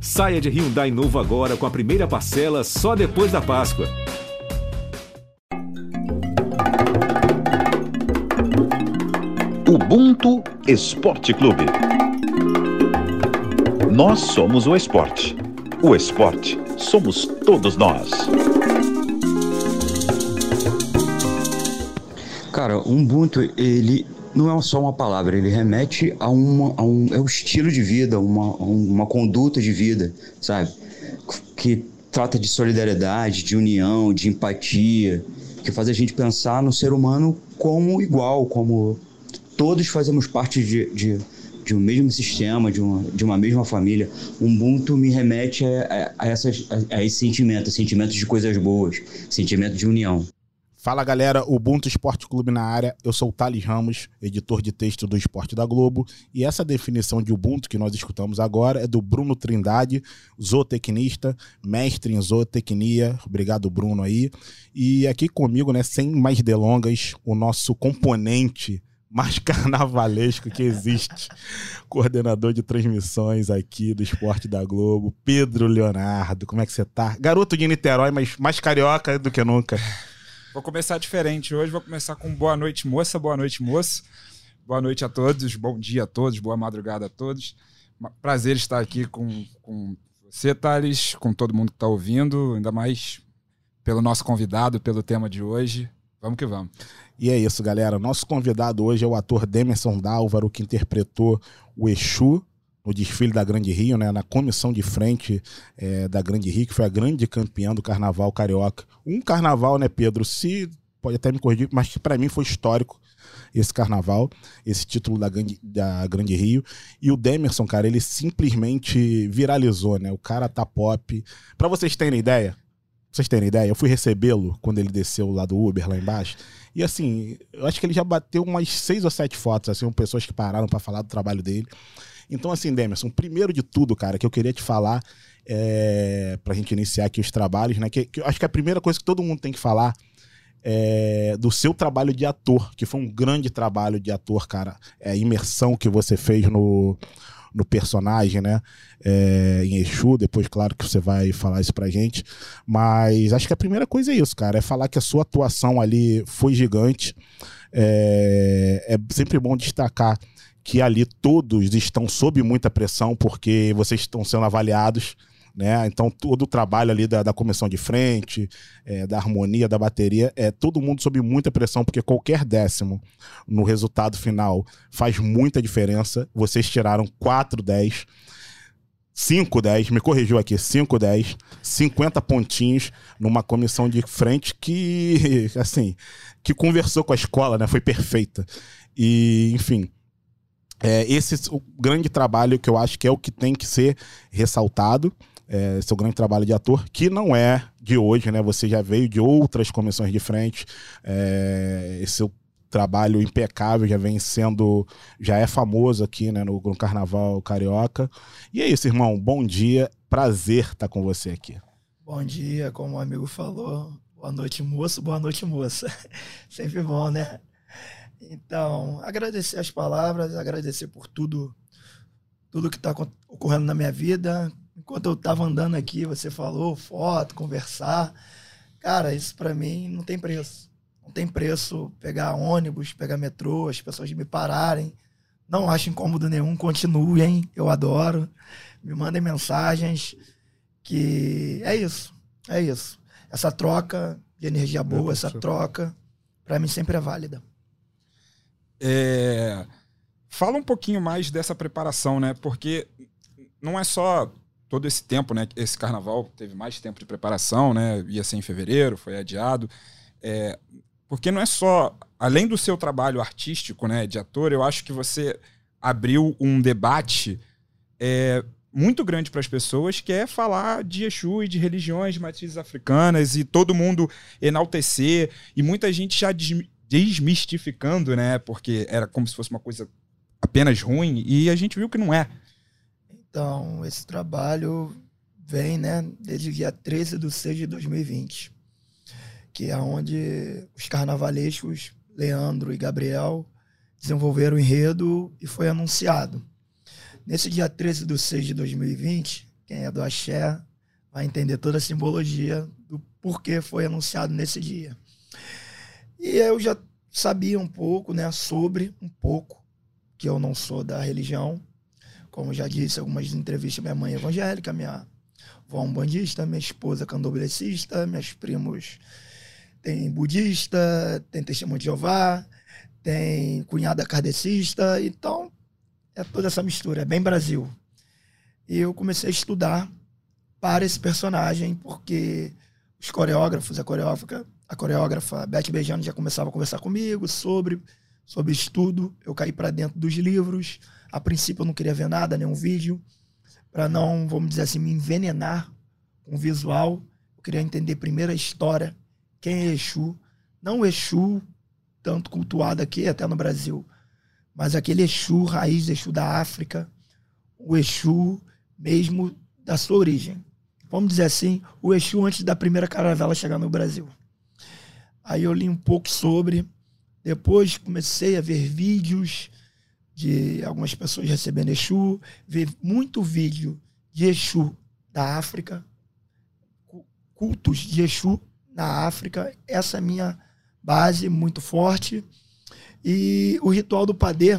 Saia de Hyundai novo agora com a primeira parcela só depois da Páscoa. Ubuntu Esporte Clube. Nós somos o esporte. O esporte somos todos nós. Cara, o Ubuntu, ele não é só uma palavra, ele remete a, uma, a um, é um estilo de vida, uma, uma conduta de vida, sabe? Que trata de solidariedade, de união, de empatia, que faz a gente pensar no ser humano como igual, como todos fazemos parte de, de, de um mesmo sistema, de uma, de uma mesma família. Ubuntu me remete a, a, a, essas, a, a esse sentimento, sentimento de coisas boas, sentimento de união. Fala galera, Ubuntu Esporte Clube na área. Eu sou o Thales Ramos, editor de texto do Esporte da Globo, e essa definição de Ubuntu que nós escutamos agora é do Bruno Trindade, zootecnista, mestre em zootecnia. Obrigado, Bruno aí. E aqui comigo, né, sem mais delongas, o nosso componente mais carnavalesco que existe, coordenador de transmissões aqui do Esporte da Globo, Pedro Leonardo. Como é que você tá? Garoto de Niterói, mas mais carioca do que nunca. Vou começar diferente hoje, vou começar com boa noite, moça, boa noite, moço. Boa noite a todos, bom dia a todos, boa madrugada a todos. Prazer estar aqui com, com você, Thales, com todo mundo que está ouvindo, ainda mais pelo nosso convidado, pelo tema de hoje. Vamos que vamos. E é isso, galera. Nosso convidado hoje é o ator Demerson Dálvaro, que interpretou o Exu no desfile da Grande Rio, né, na comissão de frente é, da Grande Rio, que foi a grande campeã do Carnaval Carioca. Um carnaval, né, Pedro? Se pode até me corrigir, mas que para mim foi histórico esse carnaval, esse título da Grande, da Grande Rio. E o Demerson, cara, ele simplesmente viralizou, né? O cara tá pop. Para vocês terem ideia, vocês terem ideia, eu fui recebê-lo quando ele desceu lá do Uber, lá embaixo. E assim, eu acho que ele já bateu umas seis ou sete fotos, assim, pessoas que pararam para falar do trabalho dele. Então, assim, Demerson, primeiro de tudo, cara, que eu queria te falar, é, pra gente iniciar aqui os trabalhos, né? Que, que acho que a primeira coisa que todo mundo tem que falar é do seu trabalho de ator, que foi um grande trabalho de ator, cara. É a imersão que você fez no, no personagem, né? É, em Exu, depois, claro que você vai falar isso pra gente. Mas acho que a primeira coisa é isso, cara. É falar que a sua atuação ali foi gigante. É, é sempre bom destacar que ali todos estão sob muita pressão porque vocês estão sendo avaliados. Né? Então, todo o trabalho ali da, da comissão de frente, é, da harmonia, da bateria, é todo mundo sob muita pressão, porque qualquer décimo no resultado final faz muita diferença. Vocês tiraram 4, 10. 5, 10, me corrigiu aqui, 5, 10, 50 pontinhos numa comissão de frente que, assim, que conversou com a escola, né? Foi perfeita. E, enfim, é, esse é o grande trabalho que eu acho que é o que tem que ser ressaltado. É, seu grande trabalho de ator, que não é de hoje, né? Você já veio de outras comissões de frente. É, esse seu trabalho impecável já vem sendo, já é famoso aqui, né, no, no Carnaval Carioca. E é isso, irmão. Bom dia, prazer estar com você aqui. Bom dia, como o amigo falou. Boa noite, moço. Boa noite, moça. Sempre bom, né? Então, agradecer as palavras, agradecer por tudo, tudo que está ocorrendo na minha vida. Enquanto eu estava andando aqui, você falou, foto, conversar. Cara, isso para mim não tem preço. Não tem preço pegar ônibus, pegar metrô, as pessoas me pararem. Não acho incômodo nenhum, continuem, eu adoro. Me mandem mensagens que é isso, é isso. Essa troca de energia boa, essa troca, para mim sempre é válida. É... Fala um pouquinho mais dessa preparação, né? Porque não é só todo esse tempo, né? Esse carnaval teve mais tempo de preparação, né? Ia ser em fevereiro, foi adiado. É... Porque não é só. Além do seu trabalho artístico, né, de ator, eu acho que você abriu um debate é, muito grande para as pessoas, que é falar de Exu e de religiões de matrizes africanas e todo mundo enaltecer. E muita gente já desmistificando, né? Porque era como se fosse uma coisa apenas ruim e a gente viu que não é. Então, esse trabalho vem, né, desde dia 13 de 6 de 2020, que é onde os carnavalescos Leandro e Gabriel desenvolveram o enredo e foi anunciado. Nesse dia 13 de 6 de 2020, quem é do axé vai entender toda a simbologia do porquê foi anunciado nesse dia. E eu já sabia um pouco, né, sobre um pouco, que eu não sou da religião. Como já disse algumas entrevistas, minha mãe é evangélica, minha avó é bandista, minha esposa é candombelecista, meus primos tem budista, tem testemunho de Jeová, tem cunhada kardecista, então é toda essa mistura, é bem Brasil. E eu comecei a estudar para esse personagem, porque os coreógrafos, a coreógrafa, a coreógrafa Beth Beijano já começava a conversar comigo sobre, sobre estudo. Eu caí para dentro dos livros. A princípio eu não queria ver nada, nenhum vídeo, para não, vamos dizer assim, me envenenar com o visual. Eu queria entender primeiro a história, quem é Exu. Não o Exu, tanto cultuado aqui, até no Brasil, mas aquele Exu, raiz Exu da África, o Exu mesmo da sua origem. Vamos dizer assim, o Exu antes da primeira caravela chegar no Brasil. Aí eu li um pouco sobre, depois comecei a ver vídeos de algumas pessoas recebendo Exu, ver muito vídeo de Exu da África, cultos de Exu na África. Essa é a minha base muito forte. E o ritual do Padê,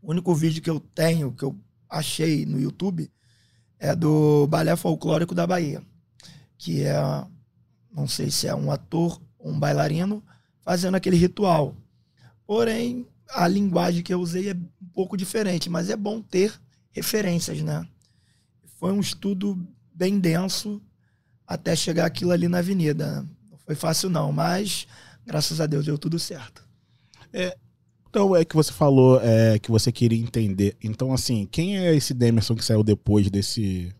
o único vídeo que eu tenho, que eu achei no YouTube, é do Balé Folclórico da Bahia, que é, não sei se é um ator um bailarino fazendo aquele ritual. Porém, a linguagem que eu usei é um pouco diferente, mas é bom ter referências, né? Foi um estudo bem denso até chegar aquilo ali na avenida. Não foi fácil não, mas graças a Deus deu tudo certo. É, então é que você falou é, que você queria entender. Então, assim, quem é esse Demerson que saiu depois desse,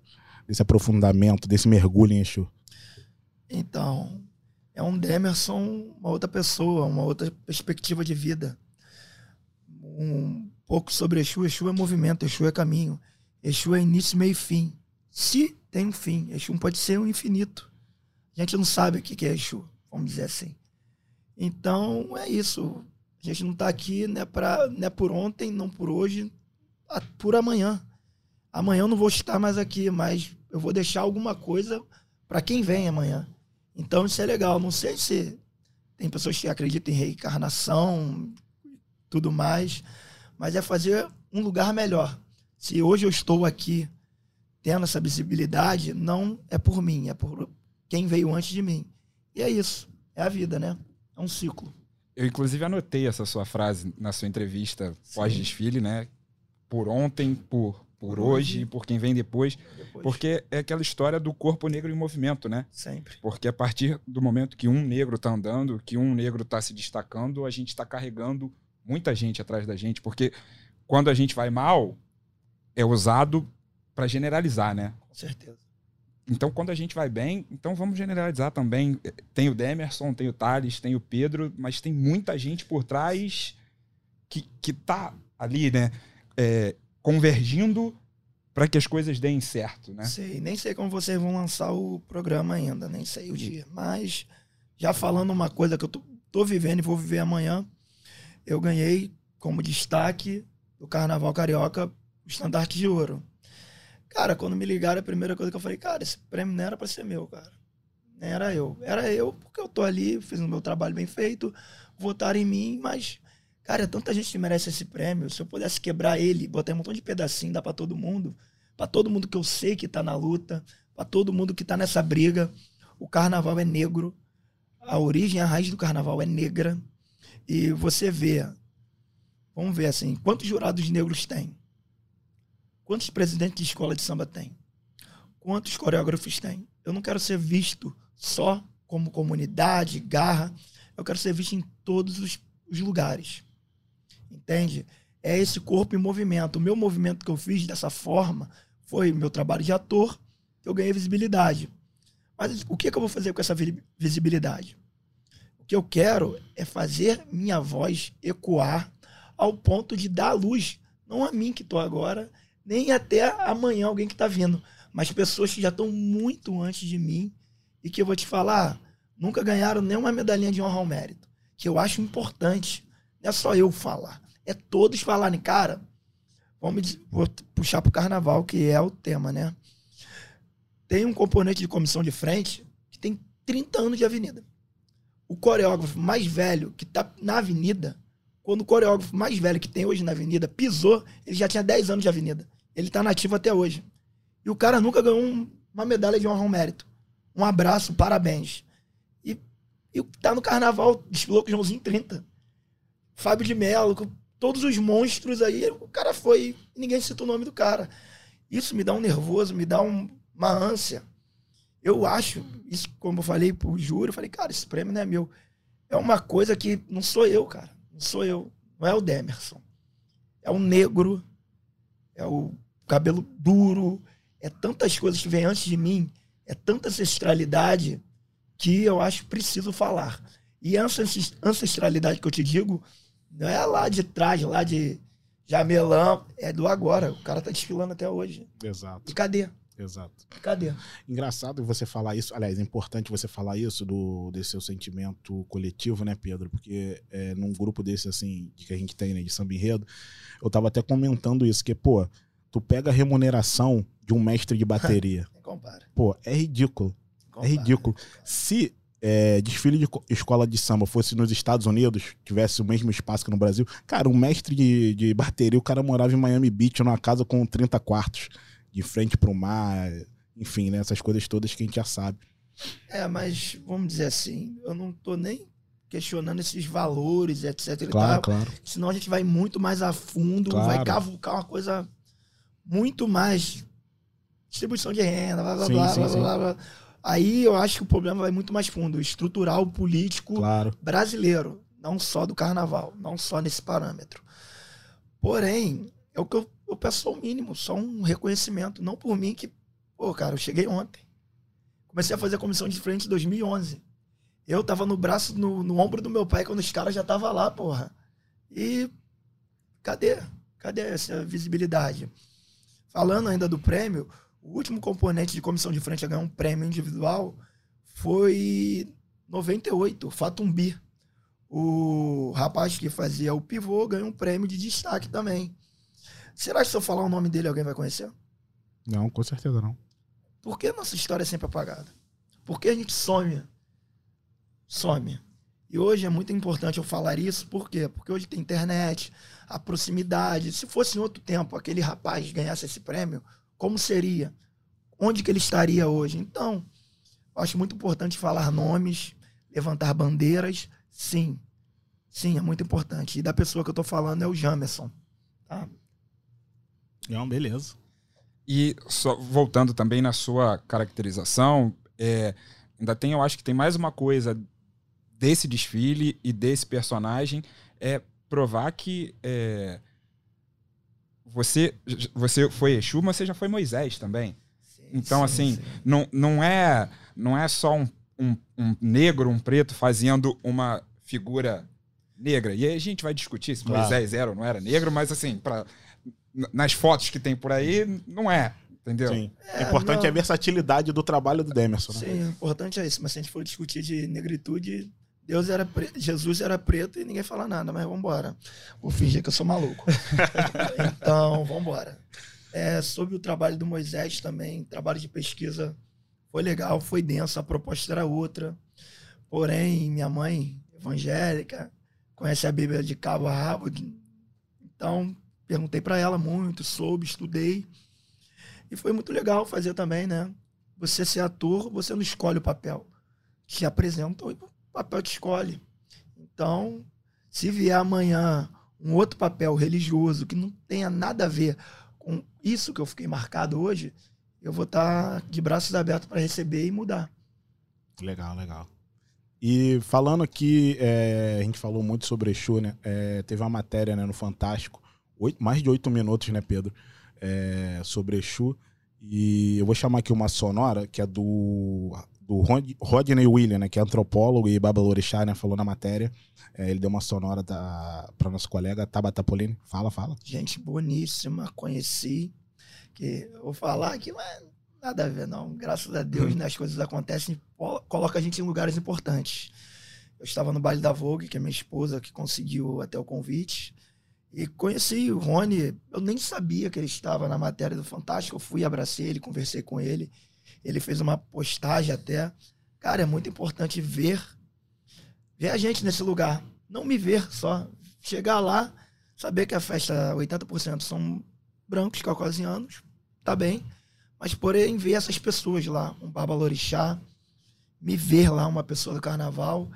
desse aprofundamento, desse mergulho em Exu? Então, é um Demerson, uma outra pessoa, uma outra perspectiva de vida. Um pouco sobre Exu. Exu é movimento, Exu é caminho. Exu é início, meio e fim. Se tem um fim, Exu pode ser um infinito. A gente não sabe o que é Exu, vamos dizer assim. Então, é isso. A gente não está aqui né, pra, né, por ontem, não por hoje, por amanhã. Amanhã eu não vou estar mais aqui, mas eu vou deixar alguma coisa para quem vem amanhã. Então isso é legal. Não sei se tem pessoas que acreditam em reencarnação, tudo mais, mas é fazer um lugar melhor. Se hoje eu estou aqui tendo essa visibilidade, não é por mim, é por quem veio antes de mim. E é isso. É a vida, né? É um ciclo. Eu, inclusive, anotei essa sua frase na sua entrevista pós-desfile, né? Por ontem, por, por, hoje e por quem vem depois, depois, Porque é aquela história do corpo negro em movimento, né? Sempre. Porque a partir do momento que um negro está andando, que um negro está se destacando, a gente está carregando muita gente atrás da gente. Porque quando a gente vai mal, é usado para generalizar, né? Com certeza. Então, quando a gente vai bem, então vamos generalizar também. Tem o Demerson, tem o Thales, tem o Pedro, mas tem muita gente por trás que, que tá ali, né? É, convergindo para que as coisas deem certo, né? Sei, nem sei como vocês vão lançar o programa ainda, nem sei o dia. Mas, já falando uma coisa que eu tô, tô vivendo e vou viver amanhã, eu ganhei como destaque do Carnaval Carioca o Estandarte de Ouro. Cara, quando me ligaram, a primeira coisa que eu falei, cara, esse prêmio não era para ser meu, cara. Nem era eu. Era eu porque eu tô ali, fiz o meu trabalho bem feito, votaram em mim, mas, cara, tanta gente merece esse prêmio. Se eu pudesse quebrar ele, botar um montão de pedacinho, dar para todo mundo, para todo mundo que eu sei que tá na luta, para todo mundo que tá nessa briga. O carnaval é negro. A origem, a raiz do carnaval é negra. E você vê, vamos ver assim, quantos jurados negros tem? Quantos presidentes de escola de samba tem? Quantos coreógrafos tem? Eu não quero ser visto só como comunidade, garra. Eu quero ser visto em todos os, os lugares. Entende? É esse corpo em movimento. O meu movimento que eu fiz dessa forma foi meu trabalho de ator, eu ganhei visibilidade. Mas o que, que eu vou fazer com essa visibilidade? O que eu quero é fazer minha voz ecoar ao ponto de dar luz, não a mim que estou agora, nem até amanhã alguém que está vindo, mas pessoas que já estão muito antes de mim e que eu vou te falar, nunca ganharam nenhuma medalhinha de honra ao mérito, que eu acho importante. Não é só eu falar, é todos falarem, cara. Vamos vou puxar pro carnaval, que é o tema, né? tem um componente de comissão de frente que tem 30 anos de avenida. O coreógrafo mais velho que tá na avenida, quando o coreógrafo mais velho que tem hoje na avenida pisou, ele já tinha 10 anos de avenida. Ele tá nativo até hoje. E o cara nunca ganhou um- uma medalha de honra ao mérito. Um abraço, parabéns. E, e tá no carnaval, desfilou com o Joãozinho 30. Fábio de Mello, com todos os monstros aí. O cara foi ninguém cita o nome do cara. Isso me dá um nervoso, me dá um- uma ânsia. Eu acho, isso como eu falei pro júri, eu falei, cara, esse prêmio não é meu. É uma coisa que não sou eu, cara. Não sou eu. Não é o Demerson. É o negro. É o cabelo duro. É tantas coisas que vêm antes de mim. É tanta ancestralidade que eu acho preciso falar. E essa ances- ancestralidade que eu te digo não é lá de trás, lá de Jamelão, é do agora. O cara tá desfilando até hoje. Exato, E cadê? exato. Cadê? Engraçado você falar isso, aliás, é importante você falar isso do desse seu sentimento coletivo, né, Pedro? Porque é, num grupo desse, assim, que a gente tem, né, de samba enredo, eu tava até comentando isso, que, pô, tu pega a remuneração de um mestre de bateria. Compara. pô, é ridículo. É compara. ridículo. Se é, desfile de co- escola de samba fosse nos Estados Unidos, tivesse o mesmo espaço que no Brasil, cara, um mestre de, de bateria, o cara morava em Miami Beach, numa casa com 30 quartos, de frente pro mar, enfim, né? Essas coisas todas que a gente já sabe. É, mas vamos dizer assim, eu não tô nem questionando esses valores, etc. Claro, tal, claro. Senão a gente vai muito mais a fundo, Claro. vai cavucar uma coisa muito mais distribuição de renda, blá blá Sim, blá, sim, blá, sim. blá, blá. Aí eu acho que o problema vai muito mais fundo, estrutural, político, Claro. brasileiro, não só do carnaval, não só nesse parâmetro. Porém, é o que eu, eu peço só o mínimo, só um reconhecimento, não por mim que, pô, cara, eu cheguei ontem. Comecei a fazer a comissão de frente em 2011. Eu tava no braço, no, no ombro do meu pai quando os caras já tava lá, porra. E cadê? Cadê essa visibilidade? Falando ainda do prêmio, o último componente de comissão de frente a ganhar um prêmio individual foi 98, Fatumbi. O rapaz que fazia o pivô ganhou um prêmio de destaque também. Será que se eu falar o nome dele alguém vai conhecer? Não, com certeza não. Por que nossa história é sempre apagada? Por que a gente some? Some. E hoje é muito importante eu falar isso, por quê? Porque hoje tem internet, a proximidade. Se fosse em outro tempo aquele rapaz ganhasse esse prêmio, como seria? Onde que ele estaria hoje? Então, eu acho muito importante falar nomes, levantar bandeiras, sim. Sim, é muito importante. E da pessoa que eu tô falando é o Jamerson. Tá? Não, beleza. E só voltando também na sua caracterização, é, ainda tem, eu acho que tem mais uma coisa desse desfile e desse personagem é provar que é, você você foi Exu, mas você já foi Moisés também. Sim, Então, sim, assim, sim. Não, não é não é só um, um, um negro, um preto fazendo uma figura negra. E aí a gente vai discutir se Claro. Moisés era ou não era negro, mas assim, pra, nas fotos que tem por aí, não é. Entendeu? Sim. É, o importante não. é a versatilidade do trabalho do Demerson, né? Sim, o importante é isso. Mas se a gente for discutir de negritude, Deus era preto, Jesus era preto e ninguém fala nada, mas vamos embora. Vou fingir que eu sou maluco. então, vamos embora. É, sobre o trabalho do Moisés também, trabalho de pesquisa foi legal, foi denso, a proposta era outra. Porém, minha mãe, evangélica, conhece a Bíblia de cabo a rabo. Então, perguntei para ela muito, soube, estudei. E foi muito legal fazer também, né? Você ser ator, você não escolhe o papel. Te apresentam e papel te escolhe. Então, se vier amanhã um outro papel religioso que não tenha nada a ver com isso que eu fiquei marcado hoje, eu vou estar de braços abertos para receber e mudar. Legal, legal. E falando aqui, é, a gente falou muito sobre Exu, né? É, teve uma matéria né, no Fantástico, oito- mais de oito minutos, né, Pedro? É, sobre Exu. E eu vou chamar aqui uma sonora, que é do, do Rod- Rodney William, né? Que é antropólogo e babalorixá, né? Falou na matéria. É, ele deu uma sonora para nosso colega Tabata Polini. Fala, fala. Gente boníssima, conheci. Que vou falar que não é nada a ver, não. Graças a Deus, né, as coisas acontecem, colo- coloca a gente em lugares importantes. Eu estava no baile da Vogue, que é minha esposa que conseguiu até o convite. E conheci o Rony, eu nem sabia que ele estava na matéria do Fantástico. Eu fui, abracei ele, conversei com ele. Ele fez uma postagem até. Cara, é muito importante ver, ver a gente nesse lugar. Não me ver só. Chegar lá, saber que a festa, 80% são brancos, caucasianos, tá bem. Mas porém, ver essas pessoas lá, um babalorixá, me ver lá, uma pessoa do carnaval,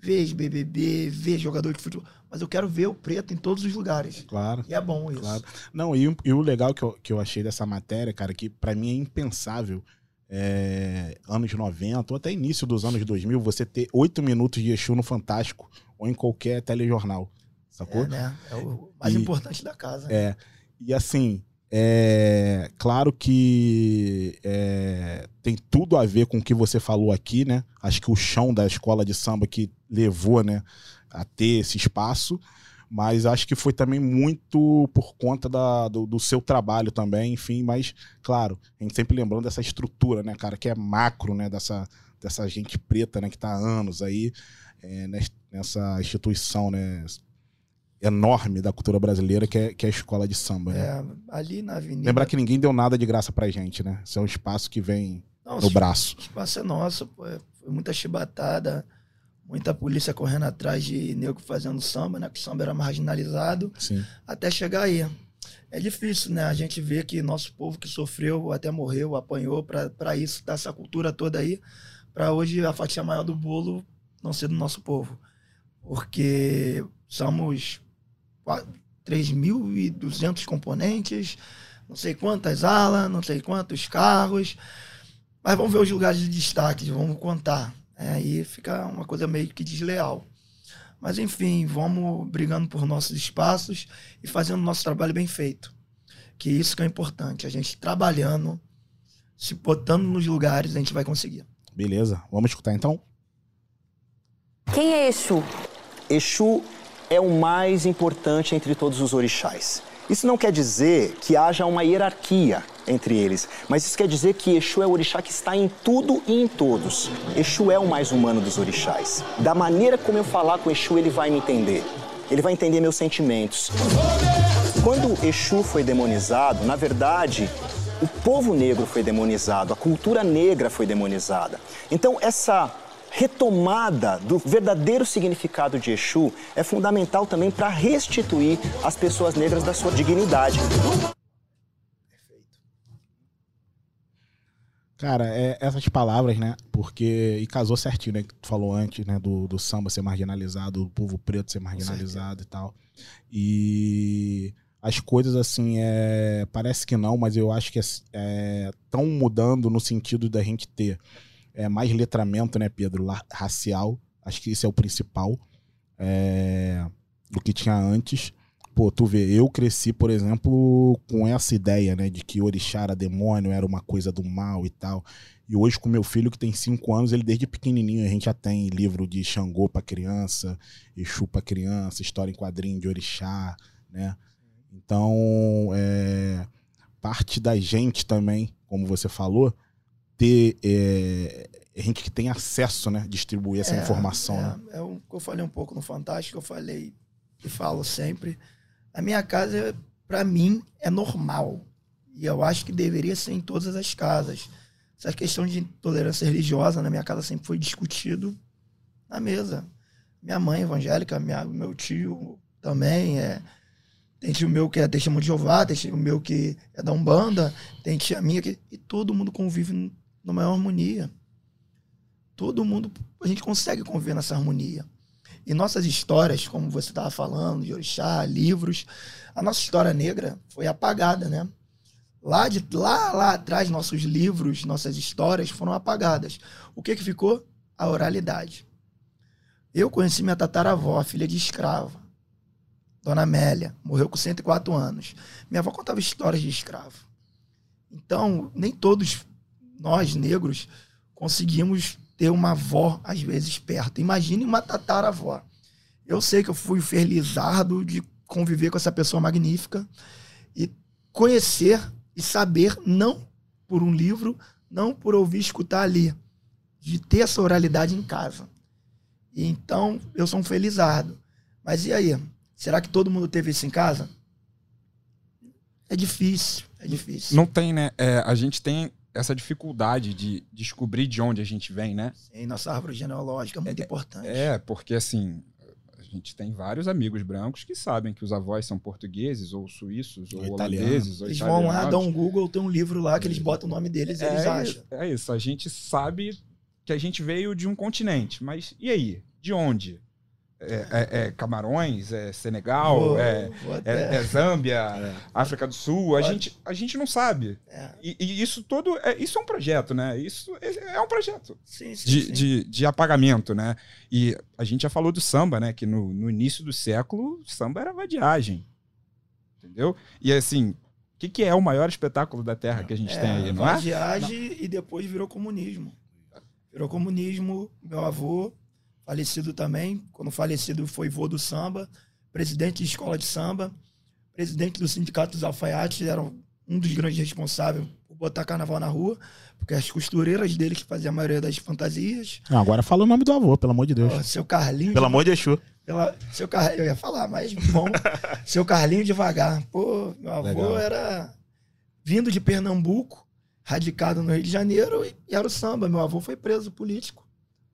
ver BBB, ver jogador de futebol. Mas eu quero ver o preto em todos os lugares. Claro. E é bom isso. Claro. Não, e, e o legal que eu, que eu achei dessa matéria, cara, que para mim é impensável. É, anos 90 ou até início dos anos 2000, você ter oito minutos de Exu no Fantástico ou em qualquer telejornal, sacou? É, né? É o mais E- importante da casa. É. E assim, é claro que é, tem tudo a ver com o que você falou aqui, né? Acho que o chão da escola de samba que levou, né, a ter esse espaço, mas acho que foi também muito por conta da- do, do seu trabalho também, enfim, mas, claro, a gente sempre lembrando dessa estrutura, né, cara, que é macro, né, dessa, dessa gente preta, né, que tá há anos aí é, nes- nessa instituição, né, enorme da cultura brasileira, que é, que é a escola de samba, né? É, ali na avenida. Lembrar que ninguém deu nada de graça pra gente, né? Isso é um espaço que vem Não, no braço. O espaço é nosso, pô. é- Foi muita chibatada, muita polícia correndo atrás de nego fazendo samba, né? Que o samba era marginalizado, Sim. até chegar aí. É difícil, né? A gente vê que nosso povo que sofreu, até morreu, apanhou para isso, dessa cultura toda aí, para hoje a fatia maior do bolo não ser do nosso povo. Porque somos qua- 3.200 componentes, não sei quantas alas, não sei quantos carros. Mas vamos ver os lugares de destaque, vamos contar. É, aí fica uma coisa meio que desleal. Mas enfim, vamos brigando por nossos espaços e fazendo nosso trabalho bem feito. Que isso que é importante. A gente trabalhando, se botando nos lugares, a gente vai conseguir. Beleza. Vamos escutar então? Quem é Exu? Exu é o mais importante entre todos os orixás. Isso não quer dizer que haja uma hierarquia entre eles, mas isso quer dizer que Exu é o orixá que está em tudo e em todos. Exu é o mais humano dos orixás. Da maneira como eu falar com Exu, ele vai me entender. Ele vai entender meus sentimentos. Quando Exu foi demonizado, na verdade, o povo negro foi demonizado, a cultura negra foi demonizada. Então, essa retomada do verdadeiro significado de Exu é fundamental também para restituir as pessoas negras da sua dignidade. Cara, é, essas palavras, né? Porque. E casou certinho, né? Que tu falou antes, né? Do, do samba ser marginalizado, do povo preto ser marginalizado e tal. E as coisas, assim, é, parece que não, mas eu acho que estão mudando no sentido da gente ter é, mais letramento, né, Pedro? La- racial. Acho que isso é o principal. é, do que tinha antes. Pô, tu vê, eu cresci, por exemplo, com essa ideia, né, de que orixá era demônio, era uma coisa do mal e tal. E hoje, com meu filho, que tem cinco anos, ele desde pequenininho, a gente já tem livro de Xangô pra criança, Exu pra criança, história em quadrinho de orixá, né? Então, é, parte da gente também, como você falou, ter é, gente que tem acesso, né, distribuir essa É, informação, é, né? É o que eu falei um pouco no Fantástico, eu falei e falo sempre. A minha casa, para mim, é normal. E eu acho que deveria ser em todas as casas. Essa questão de intolerância religiosa na minha casa sempre foi discutido na mesa. Minha mãe evangélica, minha, meu tio também é. Tem tio meu que é testemunho de Jeová, tem tio meu que é da Umbanda, tem tia minha que. E todo mundo convive numa maior harmonia. Todo mundo. A gente consegue conviver nessa harmonia. E nossas histórias, como você estava falando, de orixá, livros, a nossa história negra foi apagada, né? Lá, de, lá, lá atrás, nossos livros, nossas histórias foram apagadas. O que, que ficou? A oralidade. Eu conheci minha tataravó, filha de escrava. Dona Amélia, morreu com 104 anos. Minha avó contava histórias de escravo. Então, nem todos nós, negros, conseguimos ter uma avó, às vezes, perto. Imagine uma tataravó. Eu sei que eu fui felizardo de conviver com essa pessoa magnífica e conhecer e saber, não por um livro, não por ouvir escutar ali, de ter essa oralidade em casa. E então, eu sou um felizardo. Mas e aí? Será que todo mundo teve isso em casa? É difícil, é difícil. Não tem, né? É, a gente tem essa dificuldade de descobrir de onde a gente vem, né? Sim, nossa árvore genealógica é muito importante. É, porque assim, a gente tem vários amigos brancos que sabem que os avós são portugueses, ou suíços, ou, Ou holandeses, ou Eles vão lá, dão um Google, tem um livro lá que eles botam o nome deles e eles é, acham. É isso, a gente sabe que a gente veio de um continente, mas e aí? De onde? É, é- é Camarões? É Senegal? Vou- é, vou é, é Zâmbia? África do Sul? A Pode. gente, a gente não sabe. É. E, e isso todo é, isso é um projeto, né? Isso é, é um projeto Sim, sim, de, sim. de, de apagamento, né? E a gente já falou do samba, né? Que no, no início do século, samba era vadiagem. Entendeu? E assim, o que, que é o maior espetáculo da Terra que a gente tem aí, não é? Vadiagem e depois virou comunismo. Virou comunismo. Meu avô, falecido também, quando falecido foi vô do samba, presidente de escola de samba, presidente do sindicato dos alfaiates, era um dos grandes responsáveis por botar carnaval na rua, porque as costureiras dele que faziam a maioria das fantasias. Não, agora fala o nome do avô, pelo amor de Deus. Ó, seu Carlinho. Pelo de- amor de Exu. pela, seu Car... Eu ia falar, mas bom. seu Carlinho devagar. Pô, meu avô Legal. era vindo de Pernambuco, radicado no Rio de Janeiro, e e era o samba. Meu avô foi preso político.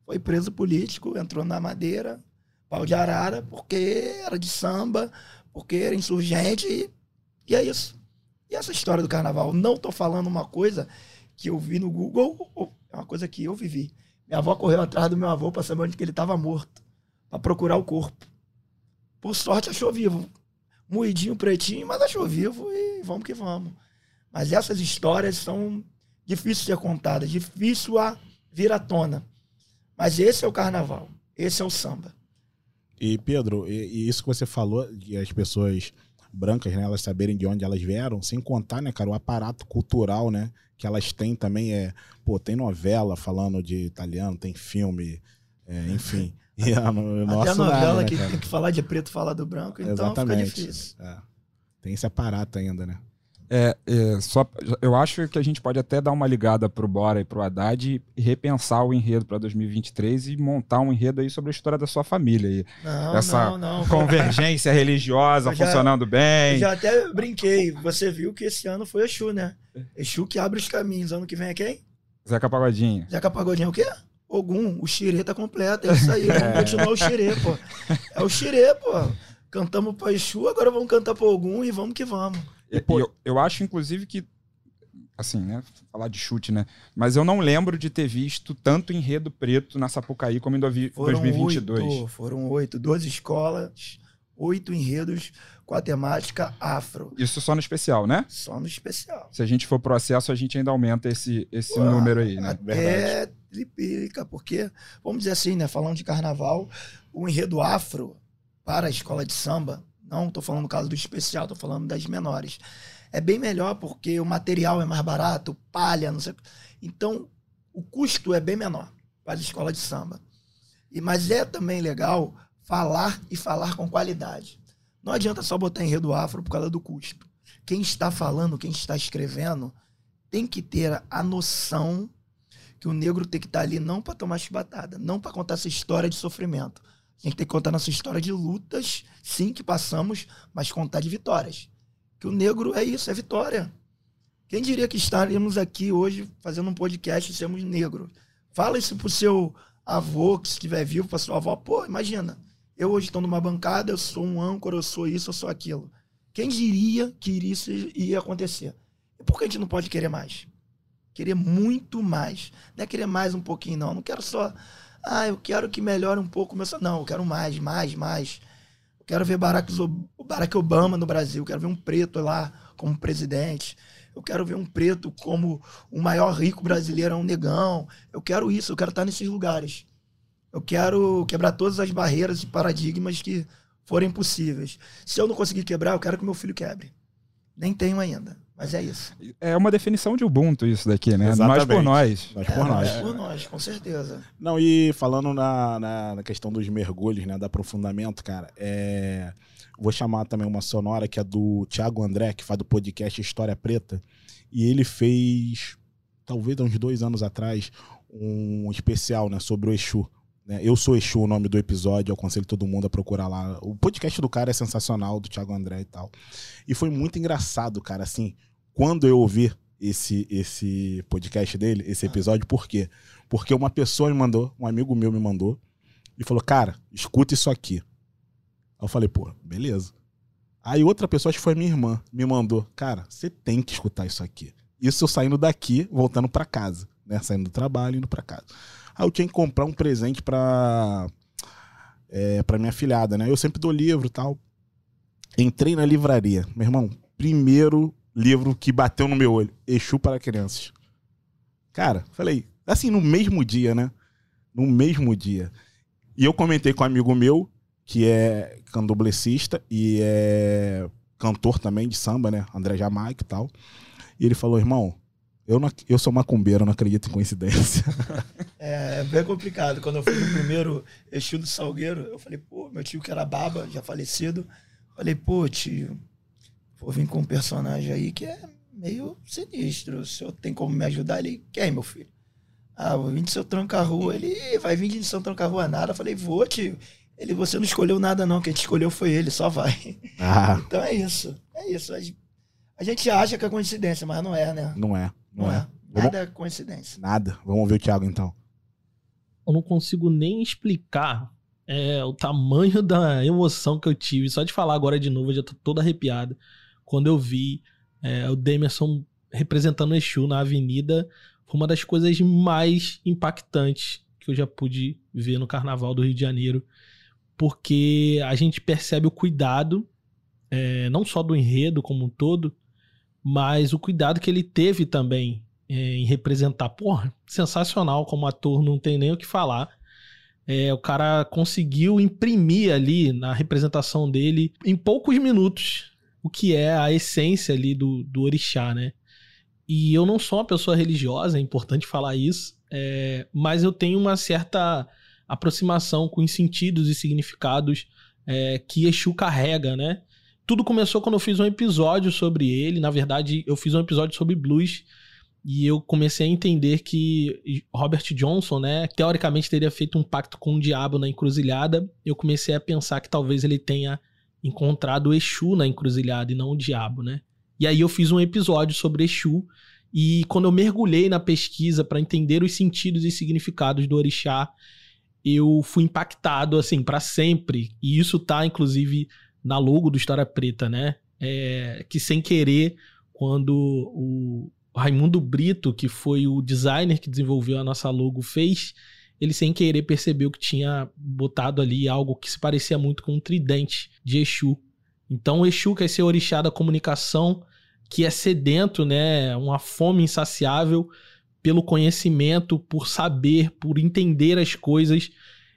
Foi preso político, entrou na madeira, pau de arara, porque era de samba, porque era insurgente, e, e é isso. E essa história do carnaval, não tô falando uma coisa que eu vi no Google, é uma coisa que eu vivi. Minha avó correu atrás do meu avô para saber onde que ele estava morto para procurar o corpo. Por sorte, achou vivo. Moidinho, pretinho, mas achou vivo e vamos que vamos. Mas essas histórias são difíceis de ser contadas, difícil a vir à tona. Mas esse é o carnaval, esse é o samba. E, Pedro, e, e isso que você falou, de as pessoas brancas, né, elas saberem de onde elas vieram, sem contar, né, cara, o aparato cultural, né, que elas têm também é, pô, tem novela falando de italiano, tem filme, é, enfim. E a, no, Até a novela nada, né, que cara? tem que falar de preto falar do branco, então Exatamente. fica difícil. É. Tem esse aparato ainda, né? É, é, só, eu acho que a gente pode até dar uma ligada pro Bora e pro Haddad e repensar o enredo para 2023 e montar um enredo aí sobre a história da sua família aí. Não, Essa não, não. convergência religiosa já- funcionando bem. Eu já até brinquei. Você viu que esse ano foi Exu, né? Exu que abre os caminhos. Ano que vem é quem? Zeca Pagodinho. Zeca Pagodinho é o quê? Ogum, o xirê tá completo, é isso aí, vamos continuar o xirê, pô. É o xirê, pô. Cantamos pra Exu, agora vamos cantar pro Ogum e vamos que vamos. E- eu, eu acho, inclusive, que. Assim, né? Falar de chute, né? Mas eu não lembro de ter visto tanto enredo preto na Sapucaí como em dovi- Foram 2022. oito, foram oito, 12 escolas, oito enredos com a temática afro, Isso só no especial, né? só no especial. Se a gente for pro acesso, a gente ainda aumenta esse, esse número aí, né? Até triplica, porque, vamos dizer assim, né? Falando de carnaval, o enredo afro para a escola de samba, não estou falando no caso do especial, estou falando das menores. É bem melhor porque o material é mais barato, palha, não sei. Então, o custo é bem menor para a escola de samba. E, mas é também legal falar e falar com qualidade. Não adianta só botar enredo afro por causa do custo. Quem está falando, quem está escrevendo, tem que ter a noção que o negro tem que estar ali não para tomar chibatada, não para contar essa história de sofrimento. A gente tem que contar nossa história de lutas, sim, que passamos, mas contar de vitórias. Que o negro é isso, é vitória. Quem diria que estaríamos aqui hoje fazendo um podcast e sermos negros? Fala isso pro seu avô, que estiver vivo, pra sua avó. Pô, imagina. Eu hoje estou numa bancada, eu sou um âncora, eu sou isso, eu sou aquilo. Quem diria que isso ia acontecer? E por que a gente não pode querer mais? Querer muito mais. Não é querer mais um pouquinho, não. Não quero só. Ah, eu quero que melhore um pouco meu. sa-". Não, eu quero mais, mais, mais. Eu quero ver Barack, Barack Obama no Brasil. Eu quero ver um preto lá como presidente. Eu quero ver um preto como o maior rico brasileiro, um negão. Eu quero isso, eu quero estar nesses lugares. Eu quero quebrar todas as barreiras e paradigmas que forem possíveis. Se eu não conseguir quebrar, eu quero que meu filho quebre. Nem tenho ainda, mas é isso. É uma definição de Ubuntu isso daqui, né? Nós Exatamente. por nós. Nós É, por nós. nós por nós, com certeza. Não, e falando na, na, na questão dos mergulhos, né, do aprofundamento, cara, é... vou chamar também uma sonora que é do Thiago André, que faz do podcast História Preta, e ele fez, talvez há uns dois anos atrás, um especial, né, sobre o Exu. Né? Eu sou Exu, o nome do episódio, eu aconselho todo mundo a procurar lá. O podcast do cara é sensacional, do Thiago André e tal. E foi muito engraçado, cara, assim, quando eu ouvi esse, esse podcast dele, esse episódio, por quê? Porque uma pessoa me mandou, um amigo meu me mandou, e falou, cara, escuta isso aqui. Eu falei, pô, beleza. Aí outra pessoa, acho que foi minha irmã, me mandou, cara, você tem que escutar isso aqui. Isso eu saindo daqui, voltando para casa, né? Saindo do trabalho, indo para casa. Aí eu tinha que comprar um presente pra, é, pra minha filhada, né? Eu sempre dou livro tal. Entrei na livraria. Meu irmão, primeiro livro que bateu no meu olho. Exu para crianças. Cara, falei, assim, no mesmo dia, né? No mesmo dia. E eu comentei com um amigo meu, que é candomblessista e é cantor também de samba, né? André Jamaica e tal. E ele falou, irmão, eu, não, eu sou macumbeiro, não acredito em coincidência. É, é bem complicado. Quando eu fui no primeiro Exu do Salgueiro, eu falei, pô, meu tio que era baba, já falecido. Falei, pô, tio, vou vir com um personagem aí que é meio sinistro. O senhor tem como me ajudar? Ele, quem, meu filho? Ah, vou vir de seu tranca-rua. Ele, "Ih, vai vir de seu tranca-rua nada. Eu falei, vou, tio. Ele, você não escolheu nada não, quem te escolheu foi ele, só vai. ah, Então é isso, é isso. A gente acha que é coincidência, mas não é, né? não é. Não, Não é. é. Nada é coincidência. Nada. Vamos ver o Thiago então. eu não consigo nem explicar é, o tamanho da emoção que eu tive. Só de falar agora de novo, eu já tô todo arrepiado. Quando eu vi é, o Demerson representando o Exu na avenida, foi uma das coisas mais impactantes que eu já pude ver no Carnaval do Rio de Janeiro. Porque a gente percebe o cuidado, é, não só do enredo como um todo, mas o cuidado que ele teve também é, em representar. Porra, sensacional como ator, não tem nem o que falar. É, o cara conseguiu imprimir ali na representação dele, em poucos minutos, o que é a essência ali do, do orixá, né? E eu não sou uma pessoa religiosa, é importante falar isso, é, mas eu tenho uma certa aproximação com os sentidos e significados é, que Exu carrega, né? Tudo começou quando eu fiz um episódio sobre ele. Na verdade, eu fiz um episódio sobre blues e eu comecei a entender que Robert Johnson, né, teoricamente teria feito um pacto com o diabo na encruzilhada. Eu comecei a pensar que talvez ele tenha encontrado Exu na encruzilhada e não o diabo, né? E aí eu fiz um episódio sobre Exu e quando eu mergulhei na pesquisa para entender os sentidos e significados do orixá, eu fui impactado assim para sempre. E isso tá inclusive na logo do História Preta, né? É, que sem querer, quando o Raimundo Brito, que foi o designer que desenvolveu a nossa logo, fez, ele sem querer percebeu que tinha botado ali algo que se parecia muito com um tridente de Exu. Então, o Exu, que é esse orixá da comunicação, que é sedento, né? Uma fome insaciável pelo conhecimento, por saber, por entender as coisas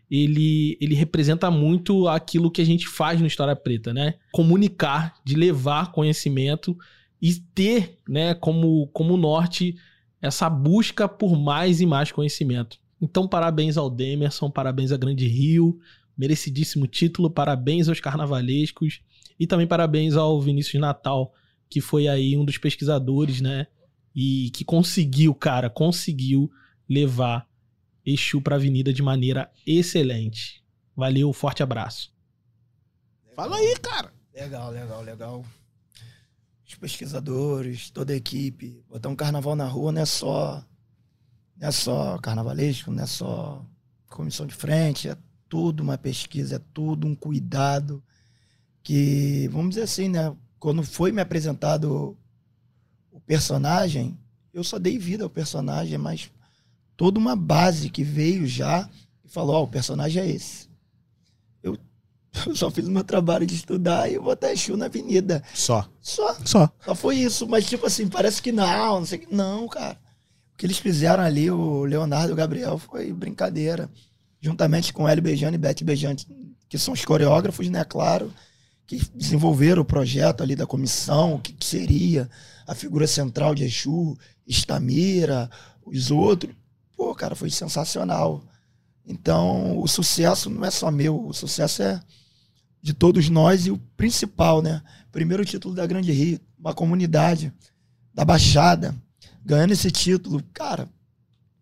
ele, ele representa muito aquilo que a gente faz no História Preta, né? Comunicar, de levar conhecimento e ter, né, como, como norte essa busca por mais e mais conhecimento. Então, parabéns ao Demerson, parabéns à Grande Rio, merecidíssimo título, parabéns aos carnavalescos e também parabéns ao Vinícius Natal, que foi aí um dos pesquisadores, né? E que conseguiu, cara, conseguiu levar Exu para a avenida de maneira excelente. Valeu, forte abraço. Fala aí, cara. Legal, legal, legal. Os pesquisadores, toda a equipe. Botar um carnaval na rua não é só. Não é só carnavalesco, não é só comissão de frente, é tudo uma pesquisa, é tudo um cuidado. Que, vamos dizer assim, né? Quando foi me apresentado o personagem, eu só dei vida ao personagem, mas toda uma base que veio já e falou: Ó, o personagem é esse. Eu, eu só fiz o meu trabalho de estudar e eu botar Exu na avenida. Só. Só. Só. Só foi isso. Mas, tipo assim, parece que não, não sei o que. Não, cara. O que eles fizeram ali, o Leonardo e o Gabriel, foi brincadeira. Juntamente com Hélio Beijano e Beth Beijante, que são os coreógrafos, né, claro, que desenvolveram o projeto ali da comissão, o que, que seria a figura central de Exu, Estamira, os outros. Pô, cara, foi sensacional. Então, o sucesso não é só meu, o sucesso é de todos nós e o principal, né? Primeiro título da Grande Rio, uma comunidade da Baixada, ganhando esse título, cara,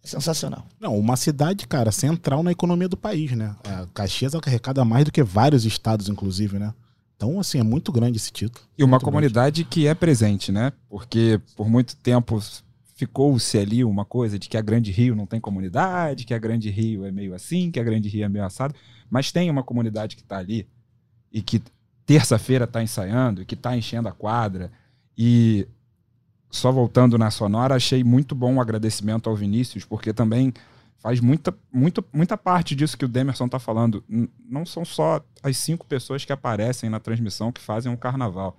é sensacional. Não, uma cidade, cara, central na economia do país, né? É, Caxias arrecada mais do que vários estados, inclusive, né? Então, assim, é muito grande esse título. E uma Muito comunidade que é presente, né? Porque por muito tempo ficou-se ali uma coisa de que a Grande Rio não tem comunidade, que a Grande Rio é meio assim, que a Grande Rio é meio assado, mas tem uma comunidade que está ali e que terça-feira está ensaiando e que está enchendo a quadra. E só voltando na Sonora, achei muito bom o agradecimento ao Vinícius, porque também faz muita, muita, muita parte disso que o Demerson está falando. Não são só as cinco pessoas que aparecem na transmissão que fazem um carnaval.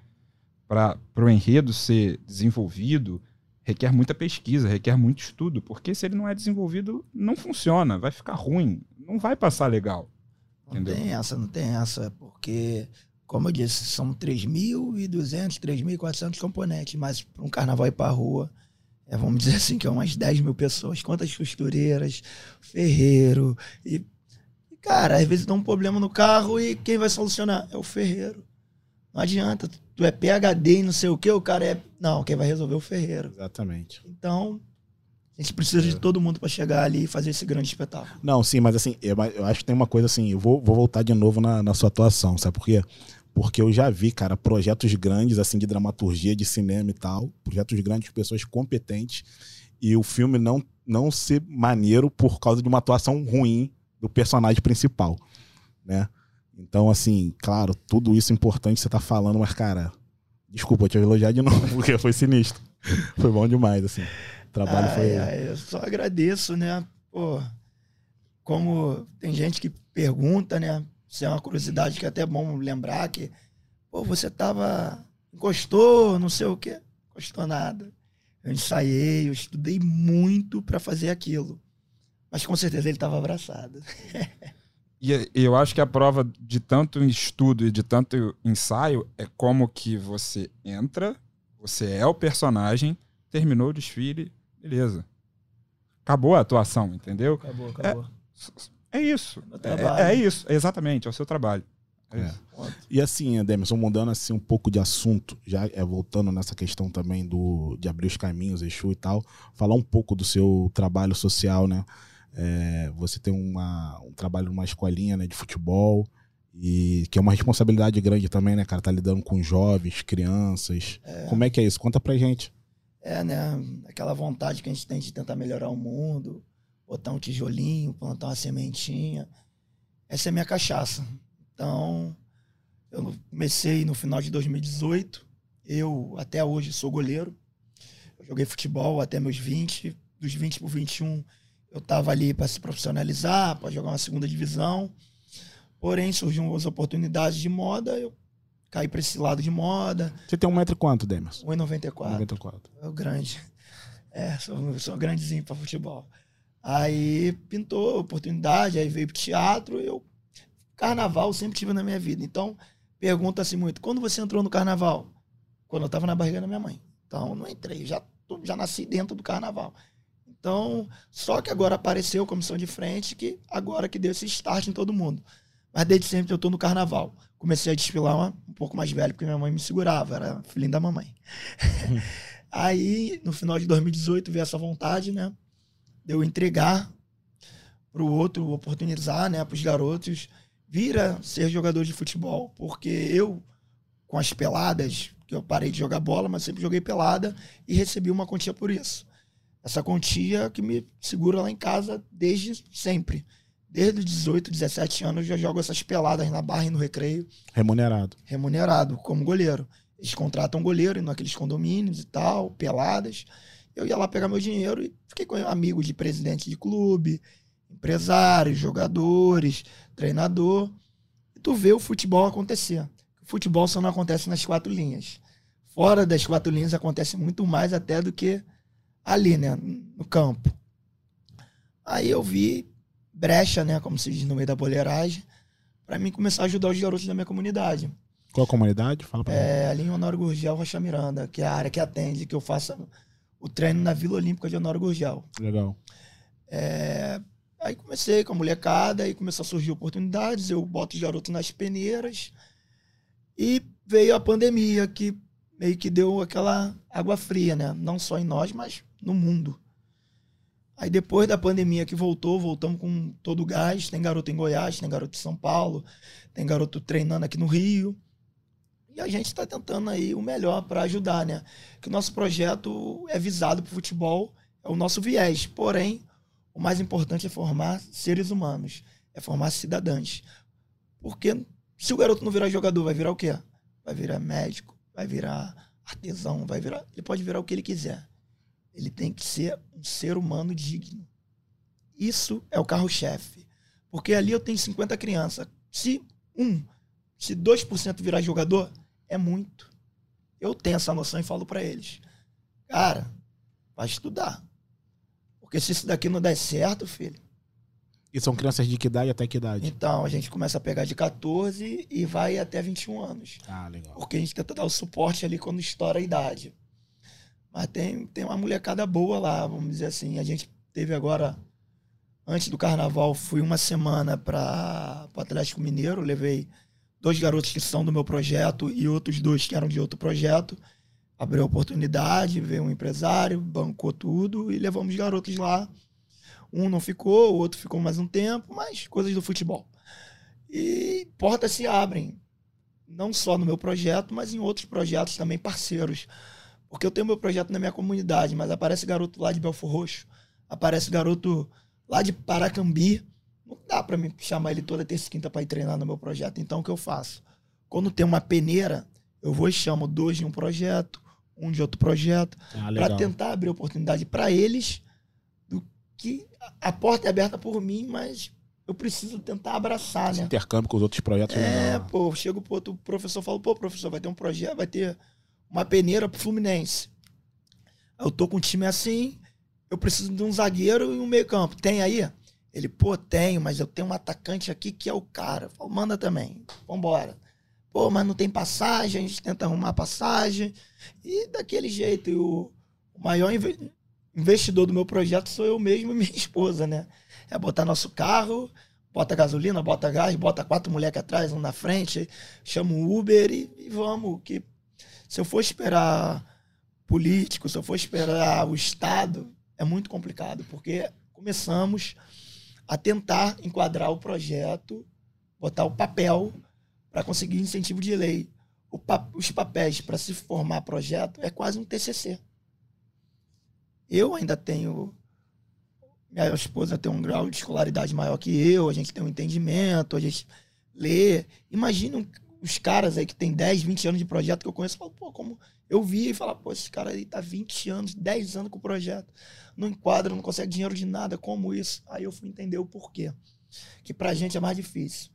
Para o enredo ser desenvolvido, requer muita pesquisa, requer muito estudo, porque se ele não é desenvolvido, não funciona, vai ficar ruim, não vai passar legal. Não Entendeu? tem essa, não tem essa, porque, como eu disse, são 3.200, 3.400 componentes, mas para um carnaval ir para rua, é, vamos dizer assim, que é umas 10 mil pessoas. Quantas costureiras, ferreiro, e, e, cara, às vezes dá um problema no carro e quem vai solucionar? É o ferreiro. Não adianta, tu é PHD e não sei o que, o cara é. Não, quem vai resolver é o ferreiro. Exatamente. Então, a gente precisa de todo mundo para chegar ali e fazer esse grande espetáculo. Não, sim, mas assim, eu, eu acho que tem uma coisa assim, eu vou, vou voltar de novo na, na sua atuação, sabe por quê? Porque eu já vi, cara, projetos grandes, assim, de dramaturgia, de cinema e tal, projetos grandes de pessoas competentes, e o filme não, não ser maneiro por causa de uma atuação ruim do personagem principal, né? Então, assim, claro, tudo isso é importante você tá falando, mas, cara, desculpa, eu te elogiar de novo, porque foi sinistro. Foi bom demais, assim. O trabalho Ai, foi. ai, eu só agradeço, né? Pô, como tem gente que pergunta, né? Isso é uma curiosidade que é até bom lembrar que, pô, você tava. encostou, não sei o quê. Encostou nada. Eu ensaiei, eu estudei muito para fazer aquilo. Mas com certeza ele estava abraçado. E e eu acho que a prova de tanto estudo e de tanto ensaio é como que você entra, você é o personagem, terminou o desfile, beleza. Acabou a atuação, entendeu? Acabou, acabou. É isso. meu É, trabalho. é isso, exatamente, é o seu trabalho. É É. isso. E assim, Demerson, mudando assim um pouco de assunto, já é voltando nessa questão também do de abrir os caminhos, Exu e tal, falar um pouco do seu trabalho social, né? É, você tem uma, um trabalho numa escolinha né, de futebol, e que é uma responsabilidade grande também, né, cara? Tá lidando com jovens, crianças. Como é que é isso? Conta pra gente. É, né? Aquela vontade que a gente tem de tentar melhorar o mundo, botar um tijolinho, plantar uma sementinha. Essa é a minha cachaça. Então, eu comecei no final de 2018. Eu, até hoje, sou goleiro. Eu joguei futebol até meus 20. Dos 20 para 21, eu estava ali para se profissionalizar, para jogar uma segunda divisão. Porém, surgiram as oportunidades de moda, eu caí para esse lado de moda. Você tem um metro e quanto, Demerson? 1,94. 94. É o grande. É, sou, sou grandezinho para futebol. Aí pintou a oportunidade, aí veio pro teatro, eu carnaval sempre tive na minha vida. Então, pergunta-se muito, quando você entrou no carnaval? Quando eu estava na barriga da minha mãe. Então, não entrei, já já nasci dentro do carnaval. Então, só que agora apareceu a comissão de frente que agora que deu esse start em todo mundo. Mas desde sempre eu tô no carnaval. Comecei a desfilar uma- um pouco mais velho, porque minha mãe me segurava, era filhinho da mamãe. Aí, no final de 2018, veio essa vontade, né? De eu entregar pro outro, oportunizar, né, pros garotos, vira ser jogador de futebol. Porque eu, com as peladas, que eu parei de jogar bola, mas sempre joguei pelada e recebi uma quantia por isso. Essa quantia que me segura lá em casa desde sempre. Desde os 18, 17 anos eu já jogo essas peladas na barra e no recreio Remunerado. remunerado como goleiro. Eles contratam goleiro naqueles condomínios e tal, peladas. Eu ia lá pegar meu dinheiro e fiquei com amigos de presidente de clube, empresários, jogadores, treinador. E tu vê o futebol acontecer. O futebol só não acontece nas quatro linhas. Fora das quatro linhas acontece muito mais até do que ali, né, no campo. Aí eu vi brecha, né, como se diz no meio da boleiragem, para mim começar a ajudar os garotos da minha comunidade. Qual comunidade? Fala pra mim. É, ali em Honório Gurgel, Rocha Miranda, que é a área que atende, que eu faço o treino na Vila Olímpica de Honório Gurgel. Legal. É, aí comecei com a molecada, aí começou a surgir oportunidades, eu boto os garotos nas peneiras. E veio a pandemia, que meio que deu aquela água fria, né? Não só em nós, mas no mundo. Aí depois da pandemia que voltou, voltamos com todo o gás. Tem garoto em Goiás, tem garoto em São Paulo, tem garoto treinando aqui no Rio. E a gente está tentando aí o melhor para ajudar, né? Que o nosso projeto é visado para o futebol, é o nosso viés. Porém, o mais importante é formar seres humanos, é formar cidadãos. Porque se o garoto não virar jogador, vai virar o quê? Vai virar médico, vai virar artesão, vai virar. Ele pode virar o que ele quiser. Ele tem que ser um ser humano digno. Isso é o carro-chefe. Porque ali eu tenho 50 crianças. Se um, se 2% virar jogador, é muito. Eu tenho essa noção e falo para eles. Cara, vai estudar. Porque se isso daqui não der certo, filho. E são crianças de que idade até que idade? Então, a gente começa a pegar de 14 e vai até 21 anos. Ah, legal. Porque a gente tenta dar o suporte ali quando estoura a idade. Mas tem, tem uma molecada boa lá, vamos dizer assim. A gente teve agora, antes do carnaval, fui uma semana para o Atlético Mineiro, levei dois garotos que são do meu projeto e outros dois que eram de outro projeto. Abriu a oportunidade, veio um empresário, bancou tudo e levamos os garotos lá. Um não ficou, o outro ficou mais um tempo, mas coisas do futebol. E portas se abrem, não só no meu projeto, mas em outros projetos também parceiros. Porque eu tenho meu projeto na minha comunidade, mas aparece garoto lá de Belfor Roxo, aparece garoto lá de Paracambi. Não dá para me chamar ele toda terça e quinta para ir treinar no meu projeto. Então o que eu faço? Quando tem uma peneira, eu vou e chamo dois de um projeto, um de outro projeto, Ah, para tentar abrir oportunidade para eles do que a porta é aberta por mim, mas eu preciso tentar abraçar, Esse né? intercâmbio com os outros projetos. É, legal. pô, chego pro outro professor, falo, pô, professor, vai ter um projeto, vai ter uma peneira pro Fluminense. Eu tô com um time assim, eu preciso de um zagueiro e um meio campo. Tem aí? Ele, pô, tenho, mas eu tenho um atacante aqui que é o cara. Falo, manda também, vambora. Pô, mas não tem passagem, a gente tenta arrumar passagem. E daquele jeito, o, o maior inve- investidor do meu projeto sou eu mesmo e minha esposa, né? É botar nosso carro, bota gasolina, bota gás, bota quatro moleques atrás, um na frente, chama um Uber e, e vamos. Que se eu for esperar político, se eu for esperar o Estado, é muito complicado, porque começamos a tentar enquadrar o projeto, botar o papel para conseguir incentivo de lei. Pa- os papéis para se formar projeto é quase um TCC. Eu ainda tenho. Minha esposa tem um grau de escolaridade maior que eu, a gente tem um entendimento, a gente lê. Imagina um- os caras aí que tem 10, 20 anos de projeto que eu conheço, eu pô, como. Eu vi e falo, pô, esse cara aí tá 20 anos, 10 anos com o projeto. Não enquadra, não consegue dinheiro de nada, como isso? Aí eu fui entender o porquê. Que pra gente é mais difícil.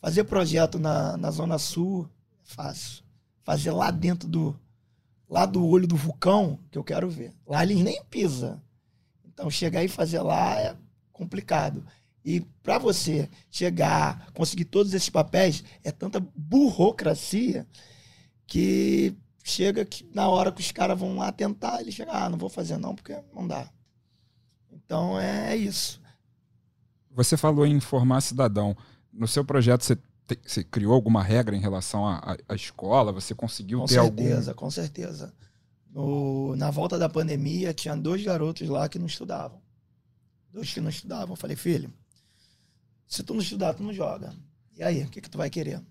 Fazer projeto na, na Zona Sul é fácil. Fazer lá dentro do. Lá do olho do vulcão, que eu quero ver. Lá eles nem pisam. Então, chegar e fazer lá é complicado. E para você chegar, conseguir todos esses papéis, é tanta burocracia que chega que na hora que os caras vão lá tentar, ele chega, ah, não vou fazer não, porque não dá. Então é isso. Você falou em formar cidadão. No seu projeto, você, te- você criou alguma regra em relação à, escola? Você conseguiu Com ter certeza, algum. com certeza. No- na volta da pandemia, tinha dois garotos lá que não estudavam. Dois que não estudavam. Eu falei, filho, se tu não estudar, tu não joga. E aí, o que, que tu vai querer?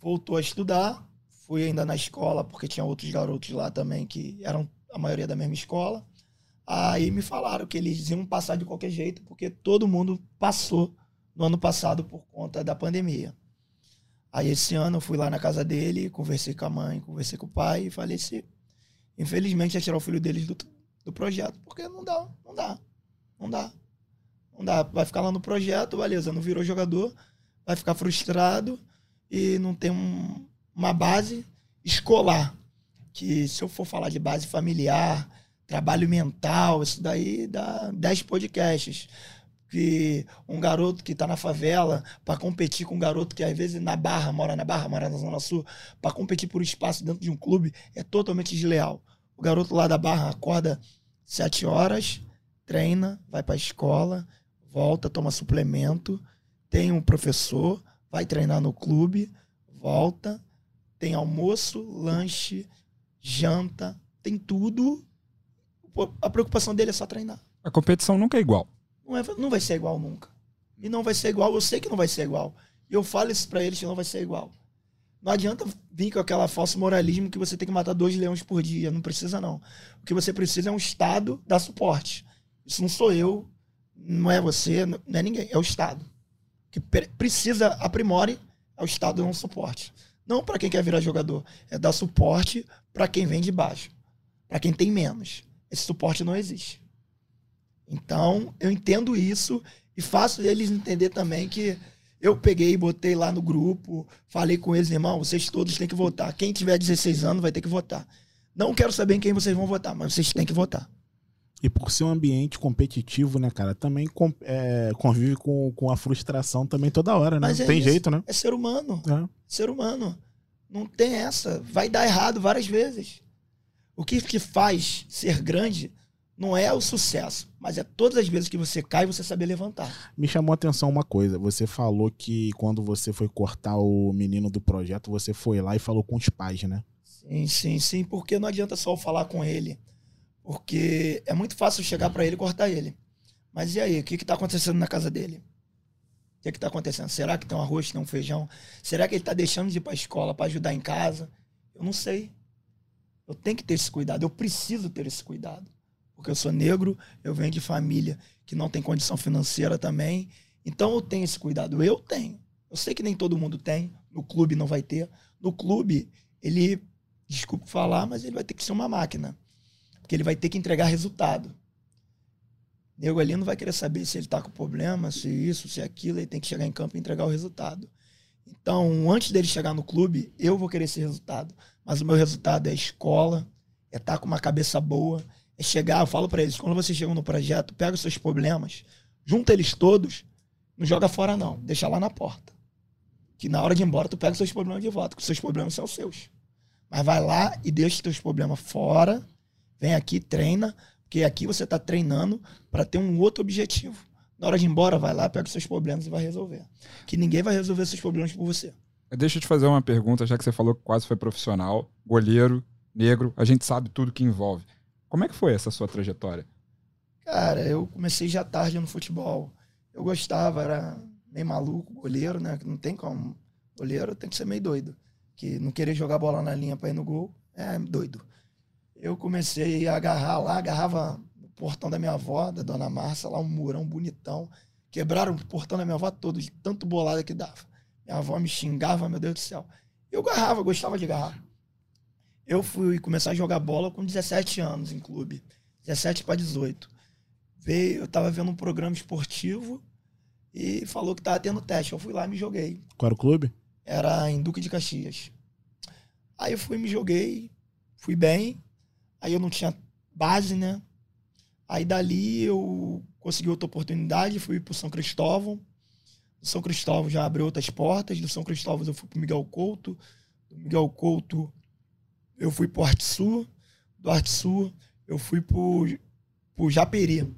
Voltou a estudar, fui ainda na escola, porque tinha outros garotos lá também que eram a maioria da mesma escola. Aí me falaram que eles iam passar de qualquer jeito, porque todo mundo passou no ano passado por conta da pandemia. Aí esse ano eu fui lá na casa dele, conversei com a mãe, conversei com o pai e falei se infelizmente ia tirar o filho deles do, do projeto, porque não dá, não dá, não dá. Não dá, vai ficar lá no projeto, beleza, não virou jogador, vai ficar frustrado e não tem um- uma base escolar. Que se eu for falar de base familiar, trabalho mental, isso daí dá 10 podcasts que um garoto que está na favela para competir com um garoto que às vezes na Barra, mora na Barra, mora na Zona Sul, para competir por espaço dentro de um clube é totalmente desleal. O garoto lá da Barra acorda sete horas, treina, vai para a escola, volta, toma suplemento, tem um professor, vai treinar no clube, volta, tem almoço, lanche, janta, tem tudo. A preocupação dele é só treinar. A competição nunca é igual. Não, é- não vai ser igual nunca. E não vai ser igual, eu sei que não vai ser igual. E eu falo isso pra eles que não vai ser igual. Não adianta vir com aquela falso moralismo que você tem que matar dois leões por dia. Não precisa, não. O que você precisa é um Estado dar suporte. Isso não sou eu, não é você, não é ninguém, é o Estado. Que precisa, aprimore, é o Estado dar um suporte. Não para quem quer virar jogador, é dar suporte para quem vem de baixo, para quem tem menos. Esse suporte não existe. Então, eu entendo isso e faço eles entender também que eu peguei e botei lá no grupo, falei com eles, irmão, vocês todos têm que votar. Quem tiver 16 anos vai ter que votar. Não quero saber em quem vocês vão votar, mas vocês têm que votar. E por ser um ambiente competitivo, né, cara, também com, é, convive com, com a frustração também toda hora, né? Mas é tem isso. jeito, né? É ser humano. É. Ser humano. Não tem essa. Vai dar errado várias vezes. O que, que faz ser grande não é o sucesso, mas é todas as vezes que você cai, você saber levantar. Me chamou a atenção uma coisa. Você falou que quando você foi cortar o menino do projeto, você foi lá e falou com os pais, né? Sim, sim, sim. Porque não adianta só falar com ele. Porque é muito fácil chegar para ele e cortar ele. Mas e aí, o que está acontecendo na casa dele? O que está acontecendo? Será que tem um arroz, tem um feijão? Será que ele está deixando de ir para a escola para ajudar em casa? Eu não sei. Eu tenho que ter esse cuidado. Eu preciso ter esse cuidado porque eu sou negro, eu venho de família que não tem condição financeira também. Então eu tenho esse cuidado. Eu tenho. Eu sei que nem todo mundo tem. No clube não vai ter. No clube, ele, desculpe falar, mas ele vai ter que ser uma máquina. Porque ele vai ter que entregar resultado. O nego ali não vai querer saber se ele tá com problema, se isso, se aquilo. Ele tem que chegar em campo e entregar o resultado. Então, antes dele chegar no clube, eu vou querer esse resultado. Mas o meu resultado é escola, é estar tá com uma cabeça boa, é chegar, eu falo para eles, quando vocês chegam no projeto, pega os seus problemas, junta eles todos, não joga fora não, deixa lá na porta. Que na hora de ir embora tu pega os seus problemas de volta, que os seus problemas são seus. Mas vai lá e deixa os teus problemas fora, vem aqui, treina, porque aqui você está treinando para ter um outro objetivo. Na hora de ir embora, vai lá, pega os seus problemas e vai resolver. Que ninguém vai resolver seus problemas por você. Deixa eu te fazer uma pergunta, já que você falou que quase foi profissional, goleiro, negro, a gente sabe tudo que envolve. Como é que foi essa sua trajetória? Cara, eu comecei já tarde no futebol. Eu gostava, era meio maluco, goleiro, né? Não tem como. Goleiro tem que ser meio doido. Que não querer jogar bola na linha para ir no gol é doido. Eu comecei a agarrar lá, agarrava o portão da minha avó, da dona Márcia, lá um murão bonitão. Quebraram o portão da minha avó todo, de tanto bolada que dava. Minha avó me xingava, meu Deus do céu. Eu agarrava, gostava de agarrar. Eu fui começar a jogar bola com 17 anos em clube. 17 para 18. Veio, eu tava vendo um programa esportivo e falou que tava tendo teste. Eu fui lá e me joguei. Qual era o clube? Era em Duque de Caxias. Aí eu fui, me joguei, fui bem. Aí eu não tinha base, né? Aí dali eu consegui outra oportunidade, fui pro São Cristóvão. Do São Cristóvão já abriu outras portas. Do São Cristóvão eu fui pro Miguel Couto. Do Miguel Couto eu fui pro Arte Sul, do Arte Sul eu fui pro, pro Japeri.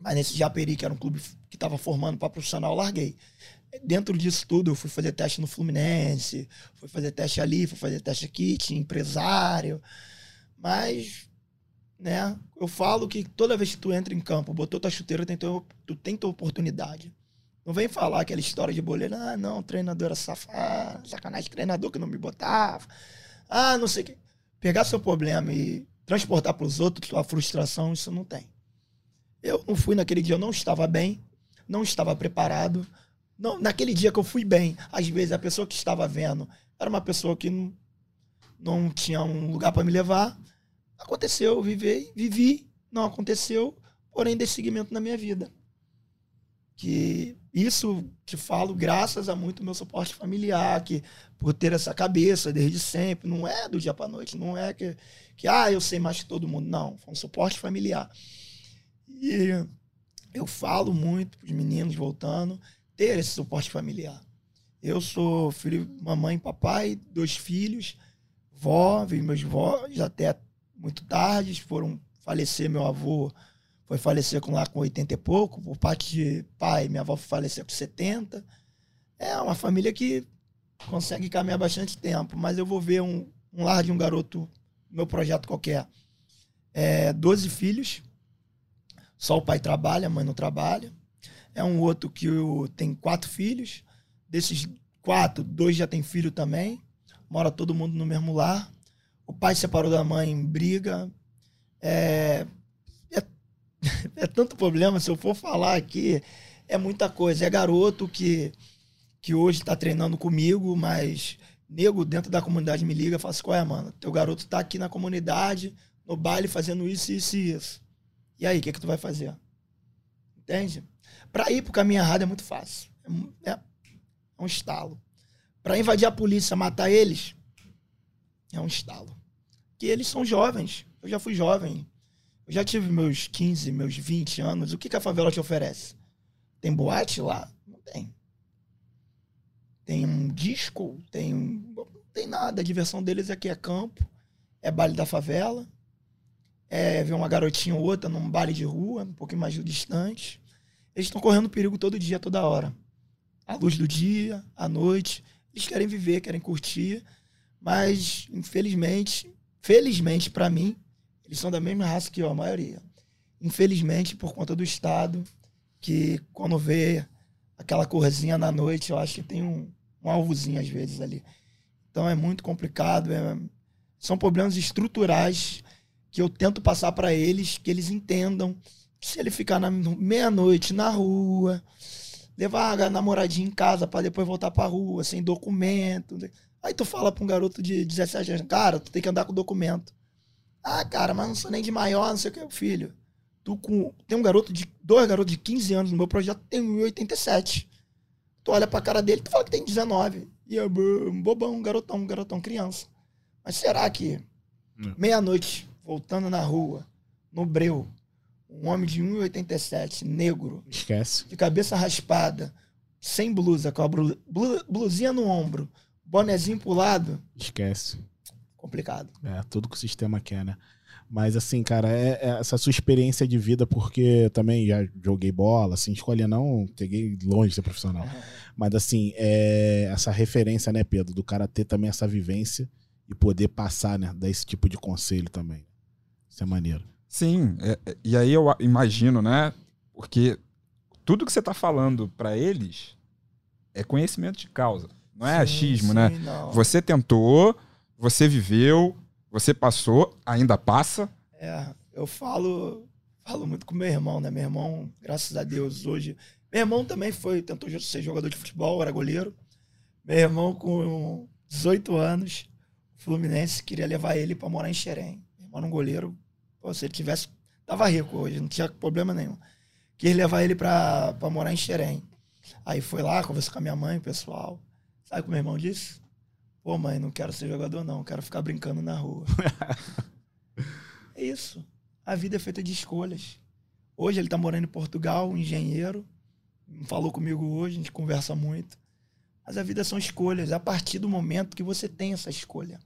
Mas nesse Japeri, que era um clube que estava formando para profissional, eu larguei. Dentro disso tudo, eu fui fazer teste no Fluminense, fui fazer teste ali, fui fazer teste aqui, tinha empresário. Mas, né, eu falo que toda vez que tu entra em campo, botou tua chuteira, tu tem tua oportunidade. Não vem falar aquela história de boleiro, ah, não, treinador era safado, sacanagem, treinador que não me botava. Ah, não sei o quê. Pegar seu problema e transportar para os outros sua frustração, isso não tem. Eu não fui naquele dia, eu não estava bem, não estava preparado. Não, naquele dia que eu fui bem, às vezes a pessoa que estava vendo era uma pessoa que não, não tinha um lugar para me levar. Aconteceu, vivi, vivi, não aconteceu, porém desse seguimento na minha vida. Que isso te falo graças a muito meu suporte familiar, que por ter essa cabeça desde sempre, não é do dia para noite, não é que, que ah, eu sei mais que todo mundo, não, foi um suporte familiar. E eu falo muito para os meninos voltando, ter esse suporte familiar. Eu sou filho, mamãe, papai, dois filhos, vó, vi meus vós até muito tarde, foram falecer meu avô foi falecer com lá com 80 e pouco, por parte de pai, minha avó faleceu com 70. É uma família que consegue caminhar bastante tempo, mas eu vou ver um, um lar de um garoto, meu projeto qualquer. É, 12 filhos, só o pai trabalha, a mãe não trabalha. É um outro que tem quatro filhos, desses quatro, dois já tem filho também. Mora todo mundo no mesmo lar. O pai separou da mãe briga. É, é, é tanto problema, se eu for falar aqui, é muita coisa. É garoto que, que hoje está treinando comigo, mas nego dentro da comunidade me liga e fala assim: qual é, mano? Teu garoto tá aqui na comunidade, no baile, fazendo isso, isso e isso. E aí, o que, que tu vai fazer? Entende? Para ir pro caminho errado é muito fácil. É, é um estalo. Para invadir a polícia, matar eles, é um estalo. Que eles são jovens. Eu já fui jovem. Eu já tive meus 15, meus 20 anos. O que, que a favela te oferece? Tem boate lá? Não tem. Tem um disco? Tem, não tem nada. A diversão deles aqui é campo, é baile da favela, é ver uma garotinha ou outra num baile de rua, um pouquinho mais distante. Eles estão correndo perigo todo dia, toda hora. À luz do dia, à noite. Eles querem viver, querem curtir, mas infelizmente, felizmente para mim, eles são da mesma raça que eu, a maioria. Infelizmente, por conta do Estado, que quando vê aquela corzinha na noite, eu acho que tem um, um alvozinho às vezes ali. Então é muito complicado. É, são problemas estruturais que eu tento passar para eles, que eles entendam que se ele ficar na meia-noite na rua, levar a namoradinha em casa para depois voltar pra rua, sem documento. Aí tu fala pra um garoto de 17 anos, cara, tu tem que andar com documento. Ah, cara, mas não sou nem de maior, não sei o que, filho. Tu com. Tem um garoto de. Dois garotos de 15 anos no meu projeto, tem 1,87. Tu olha pra cara dele, tu fala que tem 19. E é bobão, garotão, garotão, criança. Mas será que hum. meia-noite, voltando na rua, no breu, um homem de 1,87, negro. Esquece. De cabeça raspada, sem blusa, com a blu, blu, blusinha no ombro, bonezinho pro lado. Esquece. Complicado. É, tudo que o sistema quer, né? Mas assim, cara, é, é essa sua experiência de vida, porque também já joguei bola, assim, escolha não, peguei longe de ser profissional. Mas assim, é essa referência, né, Pedro, do cara ter também essa vivência e poder passar, né, desse tipo de conselho também. Isso é maneiro. Sim, é, é, e aí eu imagino, né? Porque tudo que você está falando para eles é conhecimento de causa, não é sim, achismo, sim, né? Não. Você tentou, você viveu, você passou, ainda passa. É, eu falo, falo muito com meu irmão, né? Meu irmão, graças a Deus, hoje. Meu irmão também foi, tentou ser jogador de futebol, era goleiro. Meu irmão, com 18 anos, Fluminense queria levar ele para morar em Xerém. Meu irmão era um goleiro Pô, se ele tivesse. Tava rico hoje, não tinha problema nenhum. Quis levar ele pra, pra morar em Xerém. Aí foi lá, conversou com a minha mãe, o pessoal. Sabe o que meu irmão disse? Pô, mãe, não quero ser jogador, não. Quero ficar brincando na rua. é isso. A vida é feita de escolhas. Hoje ele tá morando em Portugal, um engenheiro. Falou comigo hoje, a gente conversa muito. Mas a vida são escolhas. A partir do momento que você tem essa escolha.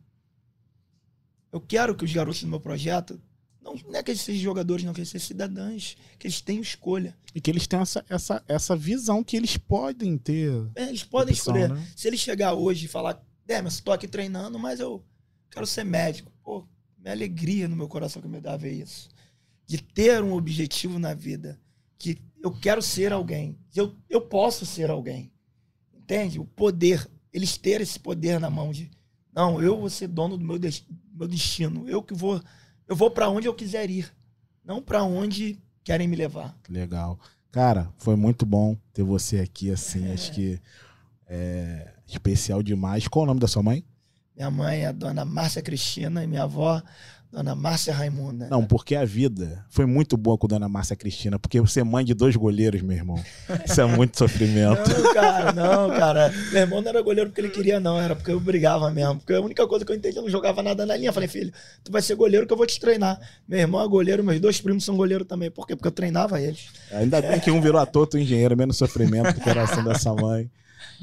Eu quero que os garotos do meu projeto não, não é que eles sejam jogadores, não, que eles sejam cidadãos, que eles tenham escolha. E que eles tenham essa, essa, essa visão que eles podem ter. É, eles podem opção, escolher. Né? Se ele chegar hoje e falar, Demas, estou aqui treinando, mas eu quero ser médico. Pô, minha alegria no meu coração que me dá ver isso. De ter um objetivo na vida. Que eu quero ser alguém. Eu, eu posso ser alguém. Entende? O poder. Eles terem esse poder na mão de. Não, eu vou ser dono do meu, de, meu destino. Eu que vou eu vou para onde eu quiser ir, não para onde querem me levar. Legal. Cara, foi muito bom ter você aqui, assim, é. acho que é especial demais. Qual o nome da sua mãe? Minha mãe é a dona Márcia Cristina e minha avó Dona Márcia Raimunda. Não, porque a vida foi muito boa com Dona Márcia Cristina, porque você é mãe de dois goleiros, meu irmão. Isso é muito sofrimento. Não, cara, não, cara. Meu irmão não era goleiro porque ele queria, não. Era porque eu brigava mesmo. Porque a única coisa que eu entendi, eu não jogava nada na linha. Eu falei, filho, tu vai ser goleiro que eu vou te treinar. Meu irmão é goleiro, meus dois primos são goleiro também. Por quê? Porque eu treinava eles. Ainda bem que um virou ator, outro engenheiro, menos sofrimento do coração dessa mãe.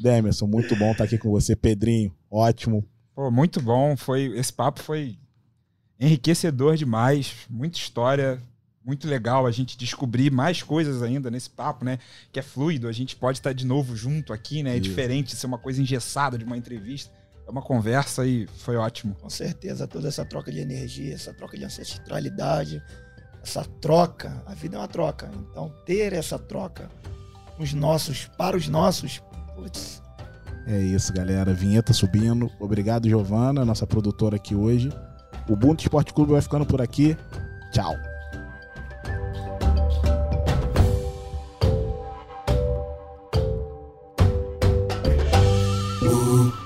Demerson, muito bom estar aqui com você. Pedrinho, ótimo. Pô, muito bom. Foi, esse papo foi enriquecedor demais, muita história, muito legal a gente descobrir mais coisas ainda nesse papo, né? Que é fluido, a gente pode estar de novo junto aqui, né? É Isso. diferente de ser uma coisa engessada de uma entrevista. É uma conversa e foi ótimo. Com certeza, toda essa troca de energia, essa troca de ancestralidade, essa troca, a vida é uma troca. Então, ter essa troca os nossos, para os nossos, putz, É isso, galera. Vinheta subindo. Obrigado, Giovana, nossa produtora aqui hoje. O Ubuntu Esporte Clube vai ficando por aqui. Tchau. Ooh.